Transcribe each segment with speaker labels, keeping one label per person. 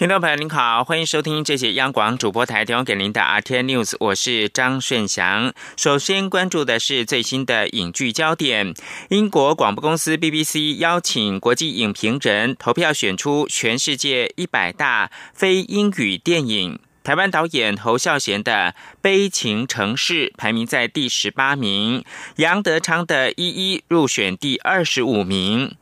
Speaker 1: 听众朋友您好，欢迎收听这节央广主播台提供给您的 RT News，我是张顺祥。首先关注的是最新的影剧焦点，英国广播公司 BBC 邀请国际影评人投票选出全世界一百大非英语电影。台湾导演侯孝贤的《悲情城市》排名在第十八名，杨德昌的《一一》入选第二十五名。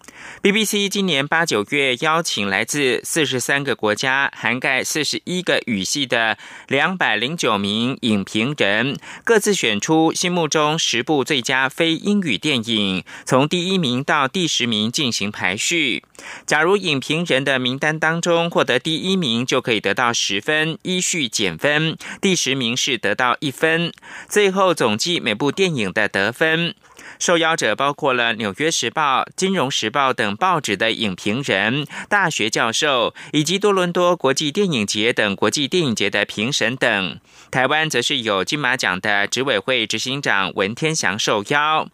Speaker 1: BBC 今年八九月邀请来自四十三个国家、涵盖四十一个语系的两百零九名影评人，各自选出心目中十部最佳非英语电影，从第一名到第十名进行排序。假如影评人的名单当中获得第一名，就可以得到十分，依序减分；第十名是得到一分，最后总计每部电影的得分。受邀者包括了《纽约时报》《金融时报》等报纸的影评人、大学教授，以及多伦多国际电影节等国际电影节的评审等。台湾则是有金马奖的执委会执行长文天祥受邀。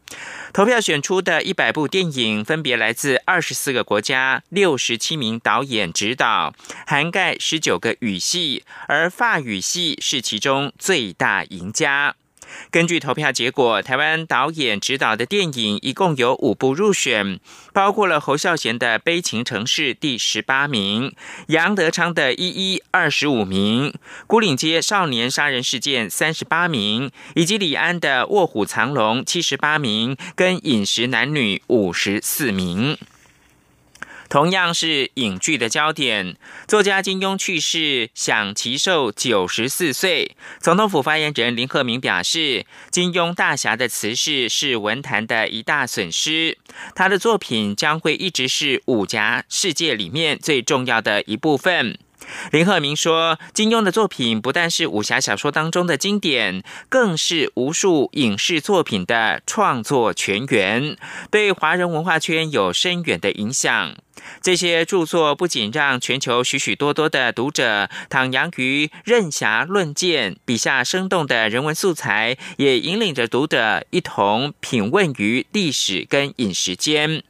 Speaker 1: 投票选出的一百部电影，分别来自二十四个国家、六十七名导演指导，涵盖十九个语系，而法语系是其中最大赢家。根据投票结果，台湾导演执导的电影一共有五部入选，包括了侯孝贤的《悲情城市》第十八名，杨德昌的《一一》二十五名，《孤岭街少年杀人事件》三十八名，以及李安的《卧虎藏龙》七十八名，跟《饮食男女》五十四名。同样是影剧的焦点，作家金庸去世，享其寿九十四岁。总统府发言人林鹤鸣表示，金庸大侠的辞世是文坛的一大损失，他的作品将会一直是武侠世界里面最重要的一部分。林鹤明说：“金庸的作品不但是武侠小说当中的经典，更是无数影视作品的创作泉源，对华人文化圈有深远的影响。这些著作不仅让全球许许多多的读者徜徉于任侠论剑笔下生动的人文素材，也引领着读者一同品味于历史跟饮食间。”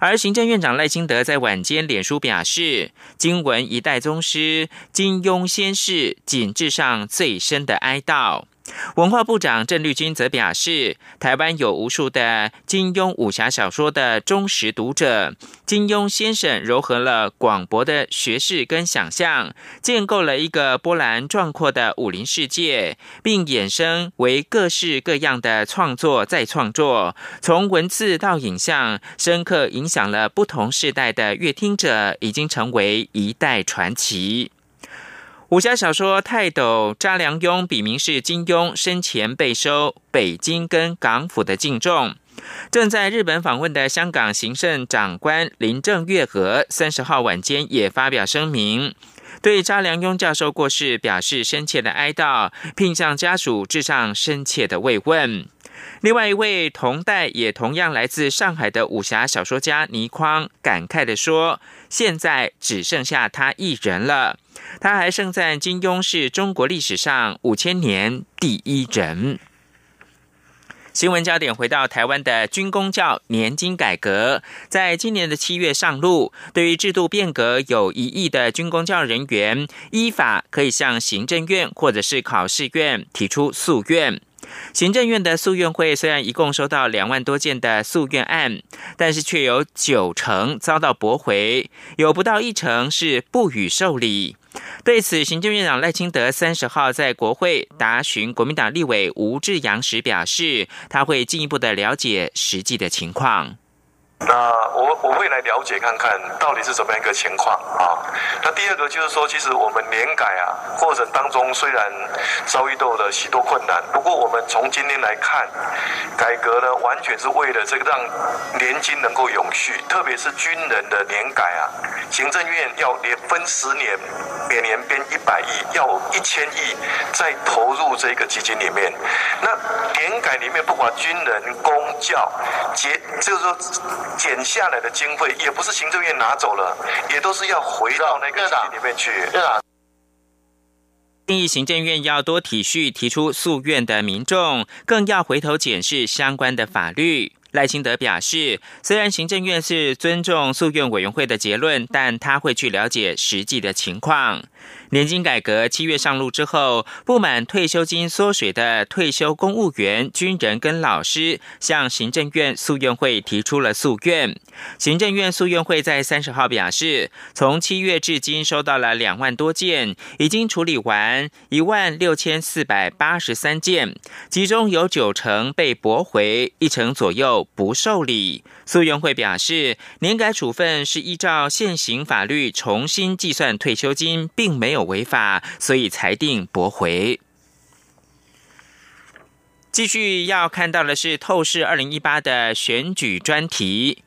Speaker 1: 而行政院长赖清德在晚间脸书表示：“经文一代宗师，金庸先世，谨致上最深的哀悼。”文化部长郑绿军则表示，台湾有无数的金庸武侠小说的忠实读者。金庸先生糅合了广博的学识跟想象，建构了一个波澜壮阔的武林世界，并衍生为各式各样的创作再创作，从文字到影像，深刻影响了不同世代的阅听者，已经成为一代传奇。武侠小说泰斗查良镛，笔名是金庸，生前备收北京跟港府的敬重。正在日本访问的香港行政长官林郑月娥，三十号晚间也发表声明，对查良镛教授过世表示深切的哀悼，并向家属致上深切的慰问。另外一位同代也同样来自上海的武侠小说家倪匡感慨地说：“现在只剩下他一人了。”他还盛赞金庸是中国历史上五千年第一人。新闻焦点回到台湾的军工教年金改革，在今年的七月上路。对于制度变革有疑义的军工教人员，依法可以向行政院或者是考试院提出诉愿。行政院的诉愿会虽然一共收到两万多件的诉愿案，但是却有九成遭到驳回，有不到一成是不予受理。对此，行政院长赖清德三十号在国会答询国民党立委吴志阳时表示，他会进一步的了解实际的情况。
Speaker 2: 那我我会来了解看看到底是怎么样一个情况啊？那第二个就是说，其实我们年改啊过程当中虽然遭遇到了许多困难，不过我们从今天来看，改革呢完全是为了这个让年金能够永续，特别是军人的年改啊，行政院要连分十年，每年编一百亿，要一千亿再投入这个基金里面。那年改里面不管军人、公教、节，就是说。减下来的经费也不是行政院拿走了，也都是要回到那个基金里面去。
Speaker 1: 建议行政院要多体恤提出诉愿的民众，更要回头检视相关的法律。赖清德表示，虽然行政院是尊重诉愿委员会的结论，但他会去了解实际的情况。年金改革七月上路之后，不满退休金缩水的退休公务员、军人跟老师，向行政院诉愿会提出了诉愿。行政院诉愿会在三十号表示，从七月至今收到了两万多件，已经处理完一万六千四百八十三件，其中有九成被驳回，一成左右不受理。诉愿会表示，年改处分是依照现行法律重新计算退休金，并没有违法，所以裁定驳回。继续要看到的是透视二零一八的选举专题。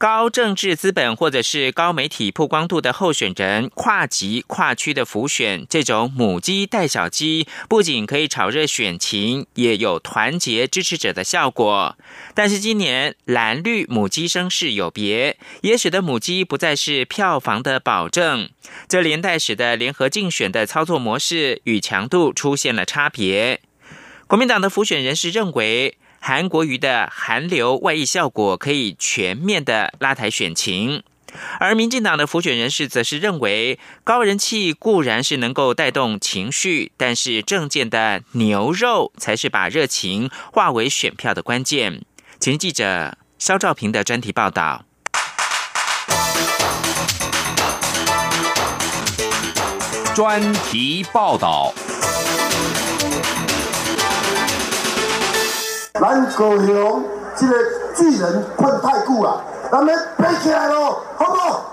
Speaker 1: 高政治资本或者是高媒体曝光度的候选人跨级跨区的浮选，这种母鸡带小鸡，不仅可以炒热选情，也有团结支持者的效果。但是今年蓝绿母鸡声势有别，也使得母鸡不再是票房的保证。这连带使得联合竞选的操作模式与强度出现了差别。国民党的浮选人士认为。韩国瑜的韩流外溢效果可以全面的拉抬选情，而民进党的辅选人士则是认为，高人气固然是能够带动情绪，但是政见的牛肉才是把热情化为选票的关键。请记者肖兆平的专题报道。
Speaker 3: 专题报道。
Speaker 4: 咱高雄这个巨人困太久了，咱们飞起来喽，好不好？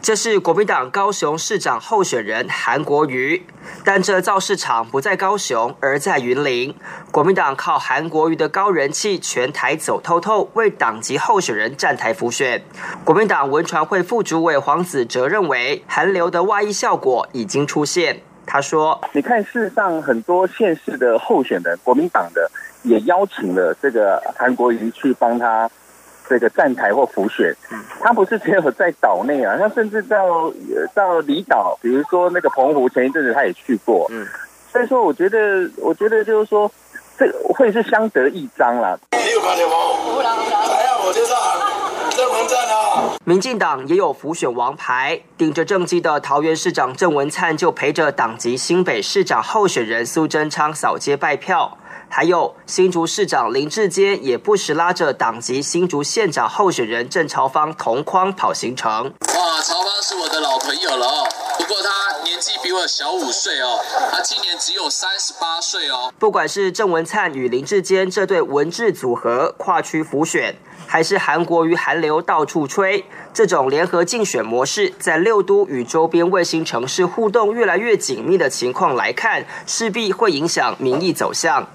Speaker 5: 这是国民党高雄市长候选人韩国瑜，但这造市场不在高雄，而在云林。国民党靠韩国瑜的高人气，全台走透透，为党籍候选人站台辅选。国民党文传会副主委黄子哲认为，韩流的外溢效果已经出现。他说：“
Speaker 6: 你看，事实上很多县市的候选人，国民党的。”也邀请了这个韩国瑜去帮他这个站台或辅选，他不是只有在岛内啊，他甚至到到离岛，比如说那个澎湖，前一阵子他也去过，嗯，所以说我觉得，我觉得就是说，这会是相得益彰啦。你有看见吗？来
Speaker 5: 啊，我就是郑文灿啊。民进党也有辅选王牌，顶着政绩的桃园市长郑文灿就陪着党籍新北市长候选人苏贞昌扫街拜票。还有新竹市长林志坚也不时拉着党籍新竹县长候选人郑朝芳同框跑行程。
Speaker 7: 哇，朝芳是我的老朋友了哦，不过他年纪比我小五岁哦，他今年只有三十八岁哦。
Speaker 5: 不管是郑文灿与林志坚这对文治组合跨区浮选。还是韩国与韩流到处吹，这种联合竞选模式，在六都与周边卫星城市互动越来越紧密的情况来看，势必会影响民意走向。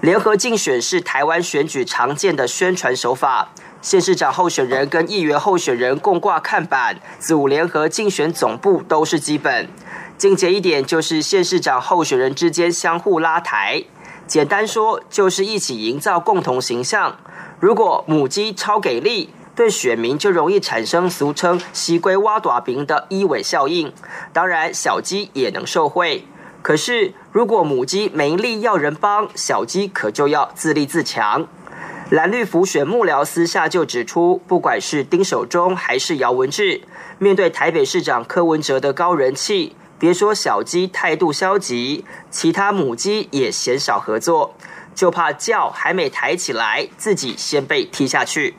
Speaker 5: 联合竞选是台湾选举常见的宣传手法，县市长候选人跟议员候选人共挂看板，组联合竞选总部都是基本。进阶一点，就是县市长候选人之间相互拉台，简单说，就是一起营造共同形象。如果母鸡超给力，对选民就容易产生俗称“西龟挖短饼”的一尾效应。当然，小鸡也能受贿。可是，如果母鸡没力要人帮，小鸡可就要自立自强。蓝绿辅选幕僚私下就指出，不管是丁守中还是姚文智，面对台北市长柯文哲的高人气，别说小鸡态度消极，其他母鸡也鲜少合作。就怕轿还没抬起来，自己先被踢下去。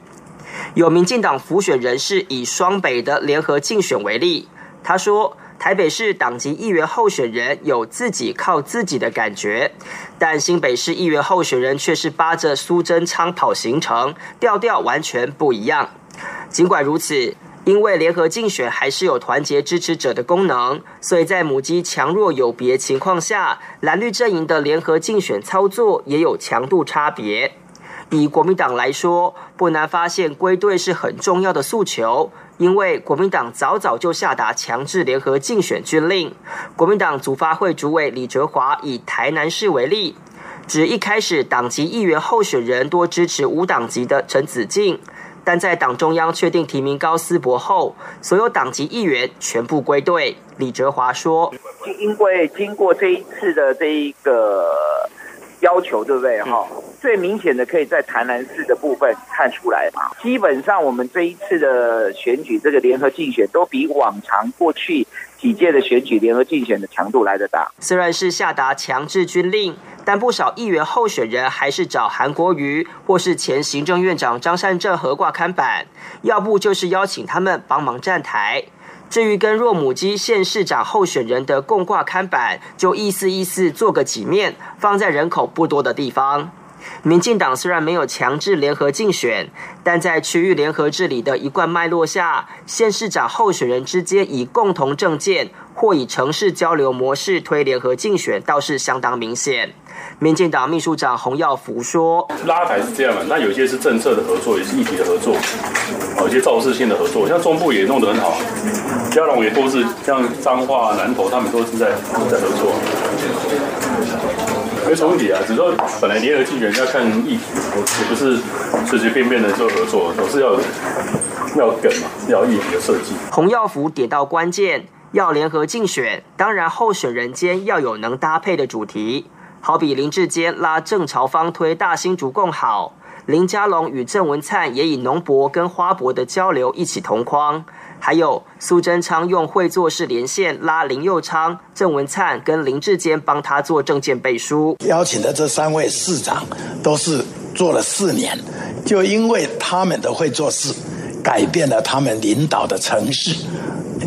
Speaker 5: 有民进党辅选人士以双北的联合竞选为例，他说：“台北市党籍议员候选人有自己靠自己的感觉，但新北市议员候选人却是扒着苏贞昌跑行程，调调完全不一样。”尽管如此。因为联合竞选还是有团结支持者的功能，所以在母鸡强弱有别情况下，蓝绿阵营的联合竞选操作也有强度差别。以国民党来说，不难发现归队是很重要的诉求，因为国民党早早就下达强制联合竞选军令。国民党组发会主委李哲华以台南市为例，指一开始党籍议员候选人多支持无党籍的陈子敬。但在党中央确定提名高思博后，所有党籍议员全部归队。李哲华说：“
Speaker 8: 因为经过这一次的这一个要求，对不对？哈，最明显的可以在台南市的部分看出来嘛。基本上我们这一次的选举，这个联合竞选都比往常过去几届的选举联合竞选的强度来得大。
Speaker 5: 虽然是下达强制军令。”但不少议员候选人还是找韩国瑜或是前行政院长张善政合挂看板，要不就是邀请他们帮忙站台。至于跟若母鸡县市长候选人的共挂看板，就意思意思做个几面，放在人口不多的地方。民进党虽然没有强制联合竞选，但在区域联合治理的一贯脉络下，县市长候选人之间以共同政见或以城市交流模式推联合竞选，倒是相当明显。民进党秘书长洪耀福说：“
Speaker 9: 拉台是这样的，那有些是政策的合作，也是议题的合作，有些造势性的合作，像中部也弄得很好，嘉龙也都是像彰化、南投，他们都是在在合作。没冲突啊，只是说本来联合竞选要看议题，也不是随随便便的就合作，总是要要梗嘛，要议题的设计。”
Speaker 5: 洪耀福点到关键，要联合竞选，当然候选人间要有能搭配的主题。好比林志坚拉郑朝芳推大新竹共好，林佳龙与郑文灿也以农博跟花博的交流一起同框，还有苏贞昌用会做事连线拉林佑昌、郑文灿跟林志坚帮他做证件背书。
Speaker 10: 邀请的这三位市长都是做了四年，就因为他们的会做事，改变了他们领导的城市，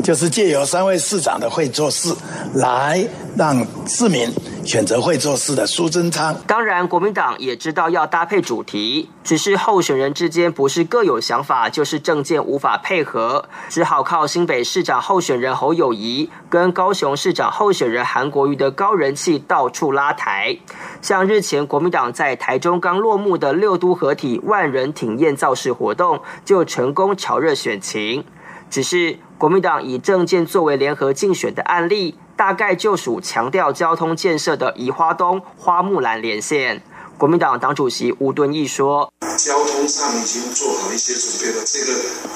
Speaker 10: 就是借由三位市长的会做事来让市民。选择会做事的苏贞昌。
Speaker 5: 当然，国民党也知道要搭配主题，只是候选人之间不是各有想法，就是政见无法配合，只好靠新北市长候选人侯友谊跟高雄市长候选人韩国瑜的高人气到处拉台。像日前国民党在台中刚落幕的六都合体万人挺验造势活动，就成功炒热选情。只是国民党以政见作为联合竞选的案例。大概就属强调交通建设的宜花东花木兰连线。国民党党主席吴敦义说：“
Speaker 11: 交通上已经做好一些准备了，这个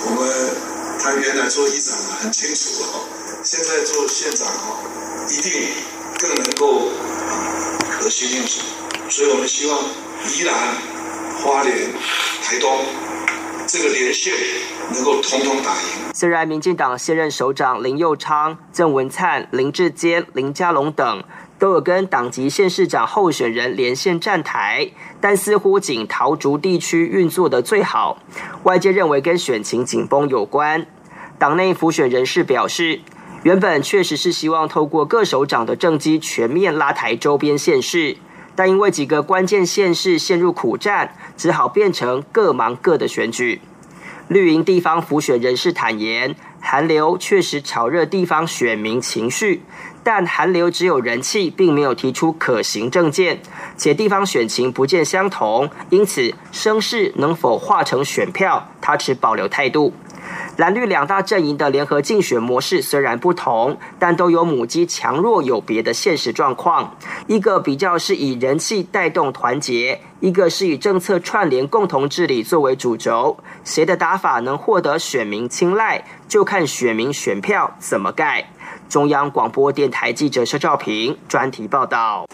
Speaker 11: 我们他原来做议长很清楚了，现在做县长哦，一定更能够得心应手。所以我们希望宜兰、花莲、台东。”这个连线能够统统打赢。
Speaker 5: 虽然民进党现任首长林佑昌、郑文灿、林志坚、林佳龙等都有跟党籍县市长候选人连线站台，但似乎仅桃竹地区运作的最好。外界认为跟选情紧绷有关。党内辅选人士表示，原本确实是希望透过各首长的政绩全面拉抬周边县市。但因为几个关键县市陷入苦战，只好变成各忙各的选举。绿营地方辅选人士坦言，韩流确实炒热地方选民情绪，但韩流只有人气，并没有提出可行政见，且地方选情不见相同，因此声势能否化成选票，他持保留态度。蓝绿两大阵营的联合竞选模式虽然不同，但都有母鸡强弱有别的现实状况。一个比较是以人气带动团结，一个是以政策串联、共同治理作为主轴。谁的打法能获得选民青睐，就看选民选票怎么盖。中央广播电台记者肖兆平专题报道。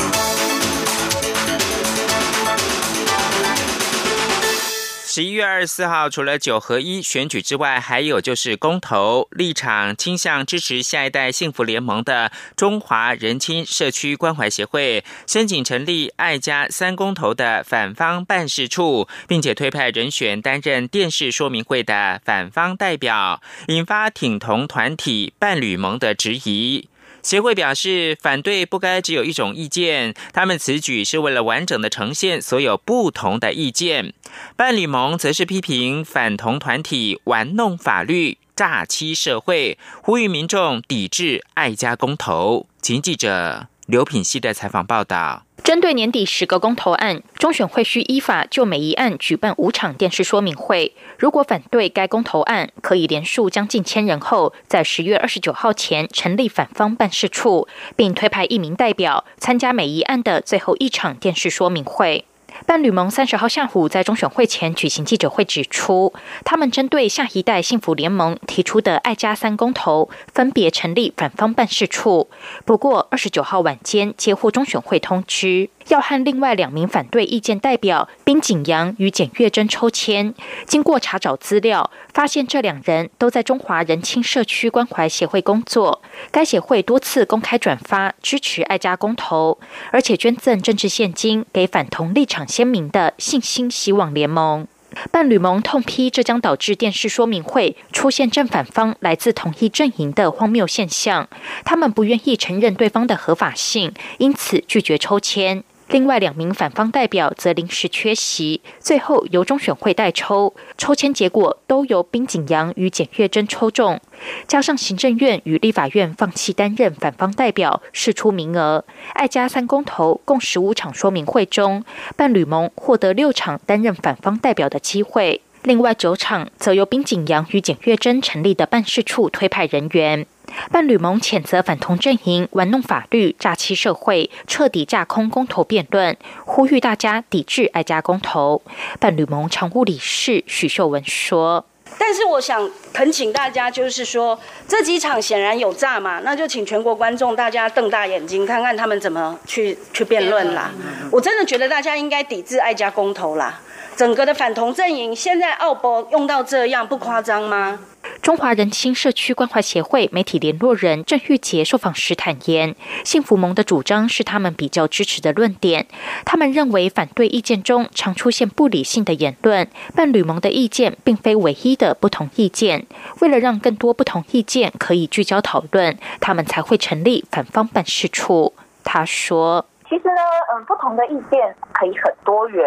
Speaker 1: 十一月二十四号，除了九合一选举之外，还有就是公投立场倾向支持下一代幸福联盟的中华人亲社区关怀协会申请成立爱家三公投的反方办事处，并且推派人选担任电视说明会的反方代表，引发挺同团体伴侣盟的质疑。协会表示，反对不该只有一种意见。他们此举是为了完整的呈现所有不同的意见。伴侣盟则是批评反同团体玩弄法律、诈欺社会，呼吁民众抵制爱家公投。请记者刘品希的采访报道。
Speaker 12: 针对年底十个公投案，中选会需依法就每一案举办五场电视说明会。如果反对该公投案，可以连署将近千人后，在十月二十九号前成立反方办事处，并推派一名代表参加每一案的最后一场电视说明会。伴侣盟三十号下午在中选会前举行记者会，指出他们针对下一代幸福联盟提出的“爱家三公投”，分别成立反方办事处。不过，二十九号晚间接获中选会通知。要和另外两名反对意见代表冰景阳与简月珍抽签，经过查找资料，发现这两人都在中华人亲社区关怀协会工作。该协会多次公开转发支持爱家公投，而且捐赠政治现金给反同立场鲜明的信心希望联盟。伴侣盟痛批这将导致电视说明会出现正反方来自同一阵营的荒谬现象。他们不愿意承认对方的合法性，因此拒绝抽签。另外两名反方代表则临时缺席，最后由中选会代抽。抽签结果都由冰景阳与简月珍抽中，加上行政院与立法院放弃担任反方代表，释出名额。爱家三公投共十五场说明会中，伴侣盟获得六场担任反方代表的机会，另外九场则由冰景阳与简月珍成立的办事处推派人员。伴侣盟谴责反同阵营玩弄法律、诈欺社会，彻底架空公投辩论，呼吁大家抵制爱家公投。伴侣盟常务理事许秀文说：“
Speaker 13: 但是我想恳请大家，就是说这几场显然有诈嘛，那就请全国观众大家瞪大眼睛看看他们怎么去去辩论啦。我真的觉得大家应该抵制爱家公投啦。整个的反同阵营现在奥博用到这样，不夸张吗？”
Speaker 12: 中华人亲社区关怀协会媒体联络人郑玉杰受访时坦言，幸福盟的主张是他们比较支持的论点。他们认为反对意见中常出现不理性的言论，伴侣盟的意见并非唯一的不同意见。为了让更多不同意见可以聚焦讨论，他们才会成立反方办事处。他说：“
Speaker 14: 其实呢，嗯，不同的意见可以很多元。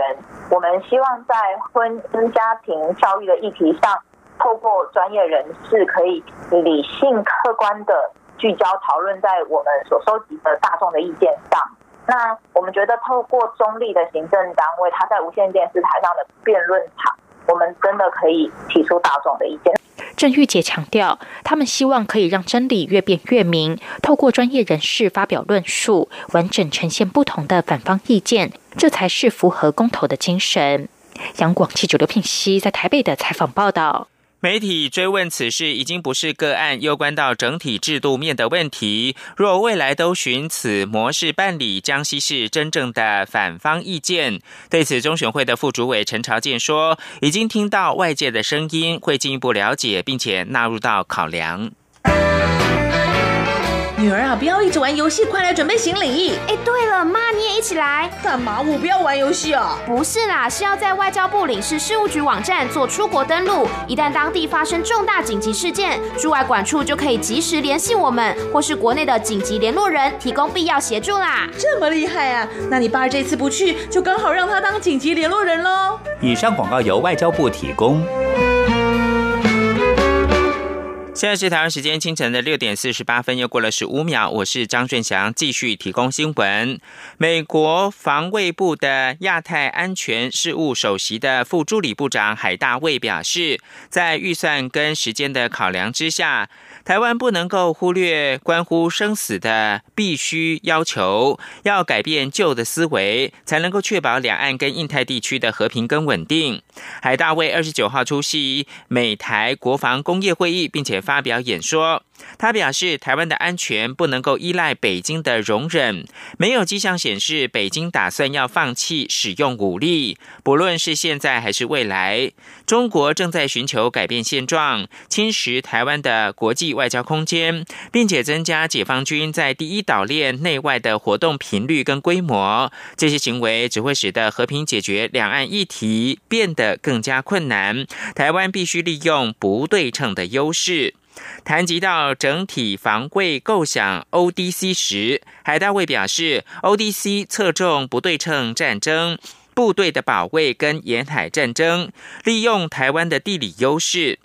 Speaker 14: 我们希望在婚姻家庭教育的议题上。”透过专业人士，可以理性客观的聚焦讨论在我们所收集的大众的意见上。那我们觉得，透过中立的行政单位，他在无线电视台上的辩论场，我们真的可以提出大众的意见。
Speaker 12: 郑玉姐强调，他们希望可以让真理越辩越明，透过专业人士发表论述，完整呈现不同的反方意见，这才是符合公投的精神。杨广记者刘品熙在台北的采访报道。
Speaker 1: 媒体追问此事已经不是个案，又关到整体制度面的问题。若未来都循此模式办理，将稀释真正的反方意见。对此，中选会的副主委陈朝建说：“已经听到外界的声音，会进一步了解，并且纳入到考量。”
Speaker 15: 女儿啊，不要一直玩游戏，快来准备行李。
Speaker 16: 哎，对了，妈你也一起来。
Speaker 15: 干嘛？我不要玩游戏啊。
Speaker 16: 不是啦，是要在外交部领事事务局网站做出国登录。一旦当地发生重大紧急事件，驻外管处就可以及时联系我们，或是国内的紧急联络人，提供必要协助啦。
Speaker 15: 这么厉害啊？那你爸这次不去，就刚好让他当紧急联络人喽。
Speaker 17: 以上广告由外交部提供。
Speaker 1: 现在是台湾时间清晨的六点四十八分，又过了十五秒。我是张顺祥，继续提供新闻。美国防卫部的亚太安全事务首席的副助理部长海大卫表示，在预算跟时间的考量之下。台湾不能够忽略关乎生死的必须要求，要改变旧的思维，才能够确保两岸跟印太地区的和平跟稳定。海大卫二十九号出席美台国防工业会议，并且发表演说。他表示，台湾的安全不能够依赖北京的容忍，没有迹象显示北京打算要放弃使用武力，不论是现在还是未来。中国正在寻求改变现状，侵蚀台湾的国际外交空间，并且增加解放军在第一岛链内外的活动频率跟规模。这些行为只会使得和平解决两岸议题变得更加困难。台湾必须利用不对称的优势。谈及到整体防卫构想 （ODC） 时，海大卫表示，ODC 侧重不对称战争、部队的保卫跟沿海战争，利用台湾的地理优势。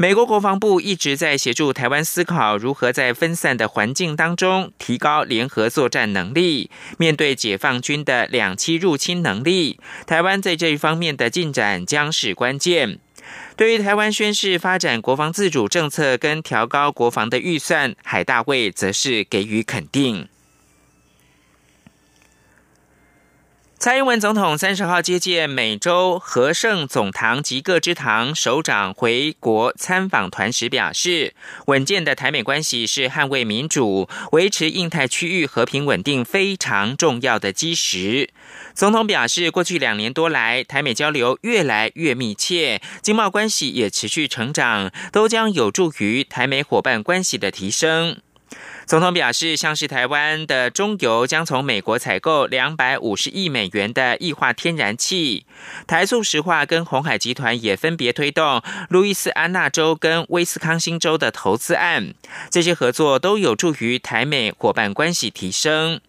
Speaker 1: 美国国防部一直在协助台湾思考如何在分散的环境当中提高联合作战能力。面对解放军的两栖入侵能力，台湾在这一方面的进展将是关键。对于台湾宣示发展国防自主政策跟调高国防的预算，海大卫则是给予肯定。蔡英文总统三十号接见美洲和盛总堂及各支堂首长回国参访团时表示，稳健的台美关系是捍卫民主、维持印太区域和平稳定非常重要的基石。总统表示，过去两年多来，台美交流越来越密切，经贸关系也持续成长，都将有助于台美伙伴关系的提升。总统表示，像是台湾的中油将从美国采购两百五十亿美元的液化天然气，台塑石化跟红海集团也分别推动路易斯安那州跟威斯康星州的投资案，这些合作都有助于台美伙伴关系提升。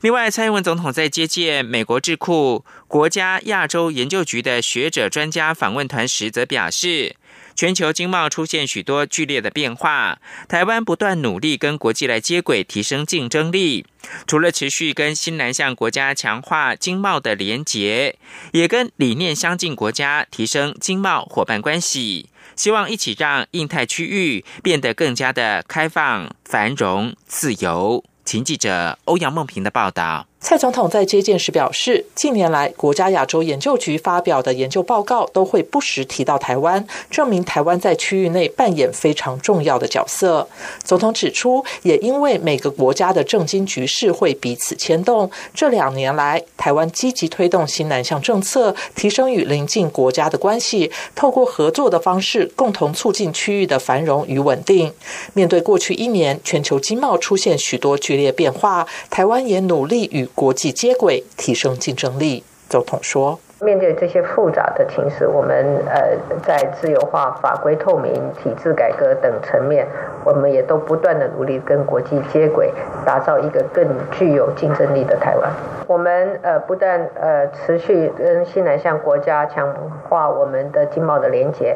Speaker 1: 另外，蔡英文总统在接见美国智库国家亚洲研究局的学者专家访问团时，则表示。全球经贸出现许多剧烈的变化，台湾不断努力跟国际来接轨，提升竞争力。除了持续跟新南向国家强化经贸的连结，也跟理念相近国家提升经贸伙伴关系，希望一起让印太区域变得更加的开放、繁荣、自由。请记者欧阳梦平的报道。
Speaker 18: 蔡总统在接见时表示，近年来国家亚洲研究局发表的研究报告都会不时提到台湾，证明台湾在区域内扮演非常重要的角色。总统指出，也因为每个国家的政经局势会彼此牵动，这两年来台湾积极推动新南向政策，提升与邻近国家的关系，透过合作的方式，共同促进区域的繁荣与稳定。面对过去一年全球经贸出现许多剧烈变化，台湾也努力与国际接轨，提升竞争力。总统说：“面对这些复杂的情势，我们呃在自由化、法规透明、体制改革等层面，我们也都不断的努力跟国际接轨，打造一个更具有竞争力的台湾。我们呃不但呃持续跟西南向国家强化我们的经贸的连结，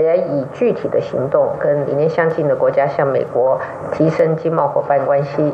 Speaker 18: 也以具体的行动跟理念相近的国家，向美国提升经贸伙伴关系。”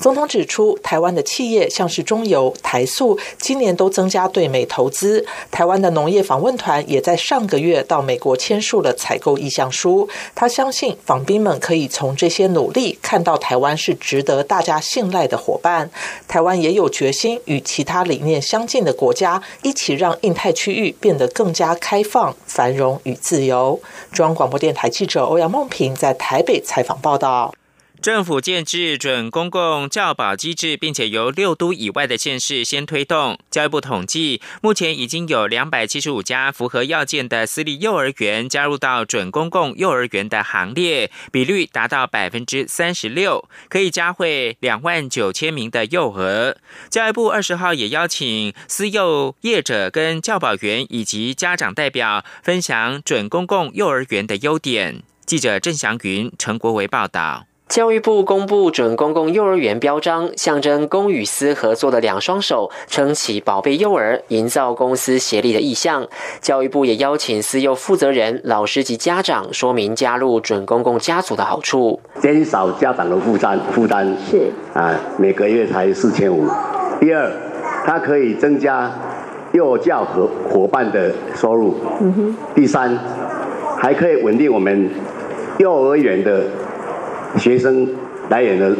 Speaker 18: 总统指出，台湾的企业像是中油、台塑，今年都增加对美投资。台湾的农业访问团也在上个月到美国签署了采购意向书。他相信访宾们可以从这些努力看到台湾是值得大家信赖的伙伴。台湾也有决心与其他理念相近的国家一起让印太区域变得更加开放、繁荣与自由。中央广播电台记者欧阳梦平在台北采访报道。
Speaker 1: 政府建制准公共教保机制，并且由六都以外的县市先推动。教育部统计，目前已经有两百七十五家符合要件的私立幼儿园加入到准公共幼儿园的行列，比率达到百分之三十六，可以加会两万九千名的幼儿。教育部二十号也邀请私幼业者跟教保员以及家长代表分享准公共幼儿园的优点。记者郑祥云、陈国维报道。
Speaker 19: 教育部公布准公共幼儿园标章，象征公与私合作的两双手，撑起宝贝幼儿，营造公私协力的意向。教育部也邀请私幼负责人、老师及家长说明加入准公共家族的好处，
Speaker 20: 减少家长的负担，负担是啊，每个月才四千五。第二，它可以增加幼教和伙伴的收入。嗯哼。第三，还可以稳定我们幼儿园的。学生来源的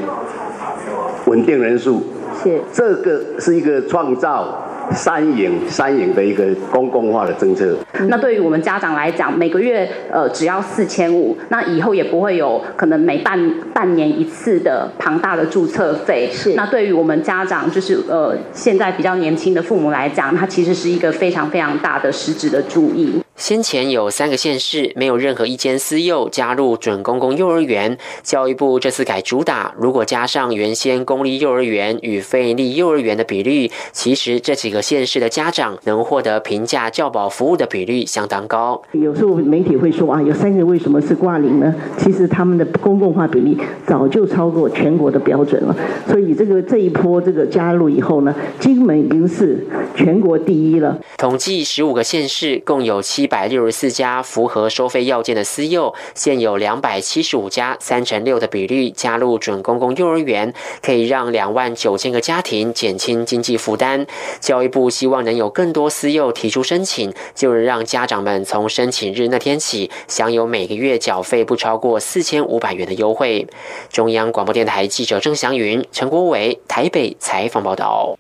Speaker 20: 稳定人数，是这个是一个创造三赢三赢的一个公共化的政策。
Speaker 21: 那对于我们家长来讲，每个月呃只要四千五，那以后也不会有可能每半半年一次的庞大的注册费。是那对于我们家长，就是呃现在比较年轻的父母来讲，它其实是一个非常非常大的实质的注意。
Speaker 19: 先前有三个县市没有任何一间私幼加入准公共幼儿园，教育部这次改主打，如果加上原先公立幼儿园与非立幼儿园的比率，其实这几个县市的家长能获得平价教保服务的比率相当高。
Speaker 22: 有时候媒体会说啊，有三个为什么是挂零呢？其实他们的公共化比例早就超过全国的标准了，所以这个这一波这个加入以后呢，金门已经是全国第一了。
Speaker 19: 统计十五个县市共有七。百六十四家符合收费要件的私幼，现有两百七十五家，三成六的比率加入准公共幼儿园，可以让两万九千个家庭减轻经济负担。教育部希望能有更多私幼提出申请，就是让家长们从申请日那天起，享有每个月缴费不超过四千五百元的优惠。中央广播电台记者郑祥云、陈国伟台北采访报道。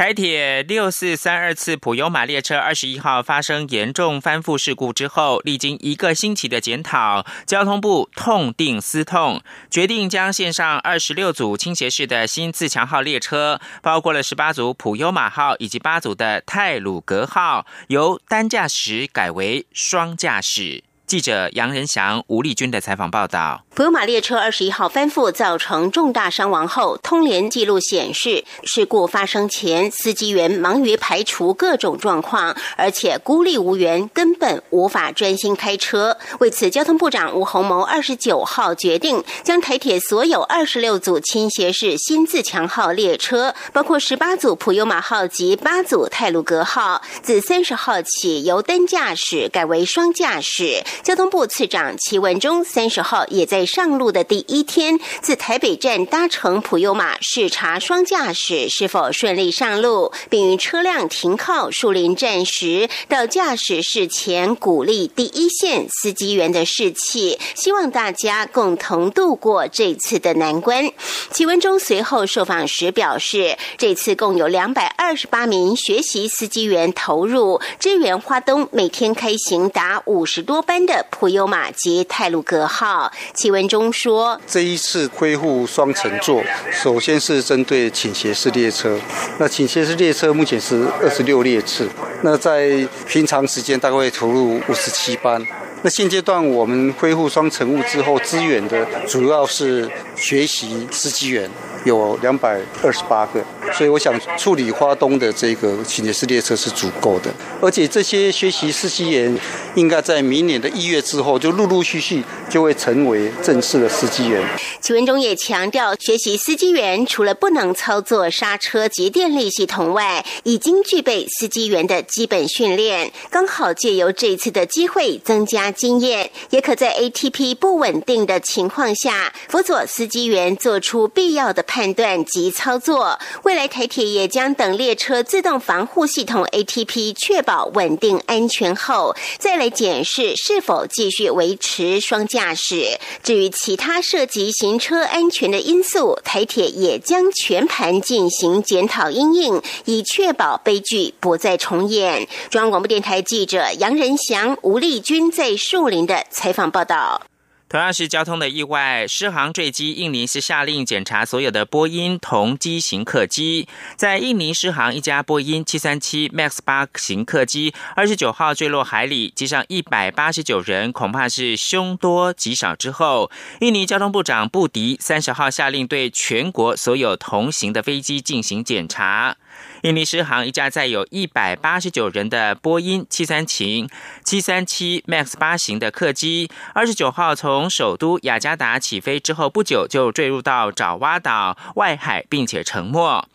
Speaker 1: 台铁六四三二次普悠玛列车二十一号发生严重翻覆事故之后，历经一个星期的检讨，交通部痛定思痛，决定将线上二十六组倾斜式的新自强号列车，包括了十八组普悠玛号以及八组的泰鲁格号，由单驾驶改为双驾驶。记者杨仁祥、吴丽君的采访报道：
Speaker 23: 普悠玛列车二十一号翻覆，造成重大伤亡后，通联记录显示，事故发生前，司机员忙于排除各种状况，而且孤立无援，根本无法专心开车。为此，交通部长吴鸿谋二十九号决定，将台铁所有二十六组倾斜式新自强号列车，包括十八组普悠玛号及八组泰鲁格号，自三十号起由单驾驶改为双驾驶。交通部次长齐文忠三十号也在上路的第一天，自台北站搭乘普悠玛视察双驾驶是否顺利上路，并于车辆停靠树林站时，到驾驶室前鼓励第一线司机员的士气，希望大家共同度过这次的难关。齐文忠随后受访时表示，这次共有两百二十八名学习司机员投入支援花东，每天开行达五十多班的。普悠玛及泰鲁格号，文中说：“
Speaker 24: 这一次恢复双乘坐，首先是针对倾斜式列车。那倾斜式列车目前是二十六列次，那在平常时间大概会投入五十七班。那现阶段我们恢复双乘务之后，支援的主要是学习司机员。”有两百二十八个，所以我想处理花东的这个情节式列车是足够的，而且这些学习司机员应该在明年的一月之后就陆陆续续就会成为正式的司机员。
Speaker 23: 齐文忠也强调，学习司机员除了不能操作刹车及电力系统外，已经具备司机员的基本训练，刚好借由这次的机会增加经验，也可在 ATP 不稳定的情况下辅佐司机员做出必要的。判断及操作，未来台铁也将等列车自动防护系统 ATP 确保稳定安全后，再来检视是否继续维持双驾驶。至于其他涉及行车安全的因素，台铁也将全盘进行检讨应应，以确保悲剧不再重演。中央广播电台记者杨仁祥、吴丽君在树林的采访报道。
Speaker 1: 同样是交通的意外，失航坠机，印尼是下令检查所有的波音同机型客机。在印尼失航一架波音七三七 MAX 八型客机，二十九号坠落海里，机上一百八十九人恐怕是凶多吉少。之后，印尼交通部长布迪三十号下令对全国所有同行的飞机进行检查。印尼诗航一架载有一百八十九人的波音七三七七三七 MAX 八型的客机，二十九号从首都雅加达起飞之后不久就坠入到爪哇岛外海，并且沉没。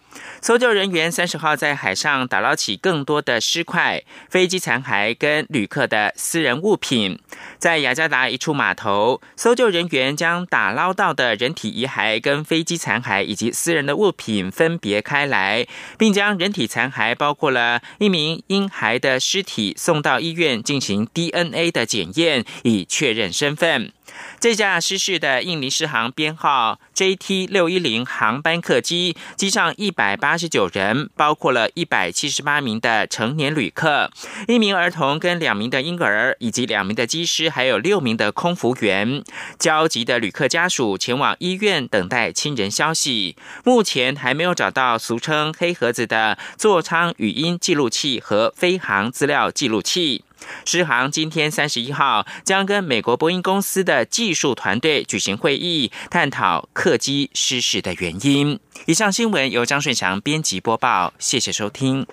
Speaker 1: 搜救人员三十号在海上打捞起更多的尸块、飞机残骸跟旅客的私人物品。在雅加达一处码头，搜救人员将打捞到的人体遗骸、跟飞机残骸以及私人的物品分别开来，并将人体残骸包括了一名婴孩的尸体送到医院进行 DNA 的检验，以确认身份。这架失事的印尼狮航编号 JT 六一零航班客机，机上一百八十九人，包括了一百七十八名的成年旅客，一名儿童跟两名的婴儿，以及两名的机师，还有六名的空服员。焦急的旅客家属前往医院等待亲人消息，目前还没有找到俗称“黑盒子”的座舱语音记录器和飞行资料记录器。狮航今天三十一号将跟美国波音公司的技术团队举行会议，探讨客机失事的原因。以上新闻由张顺祥编辑播报，谢谢收听。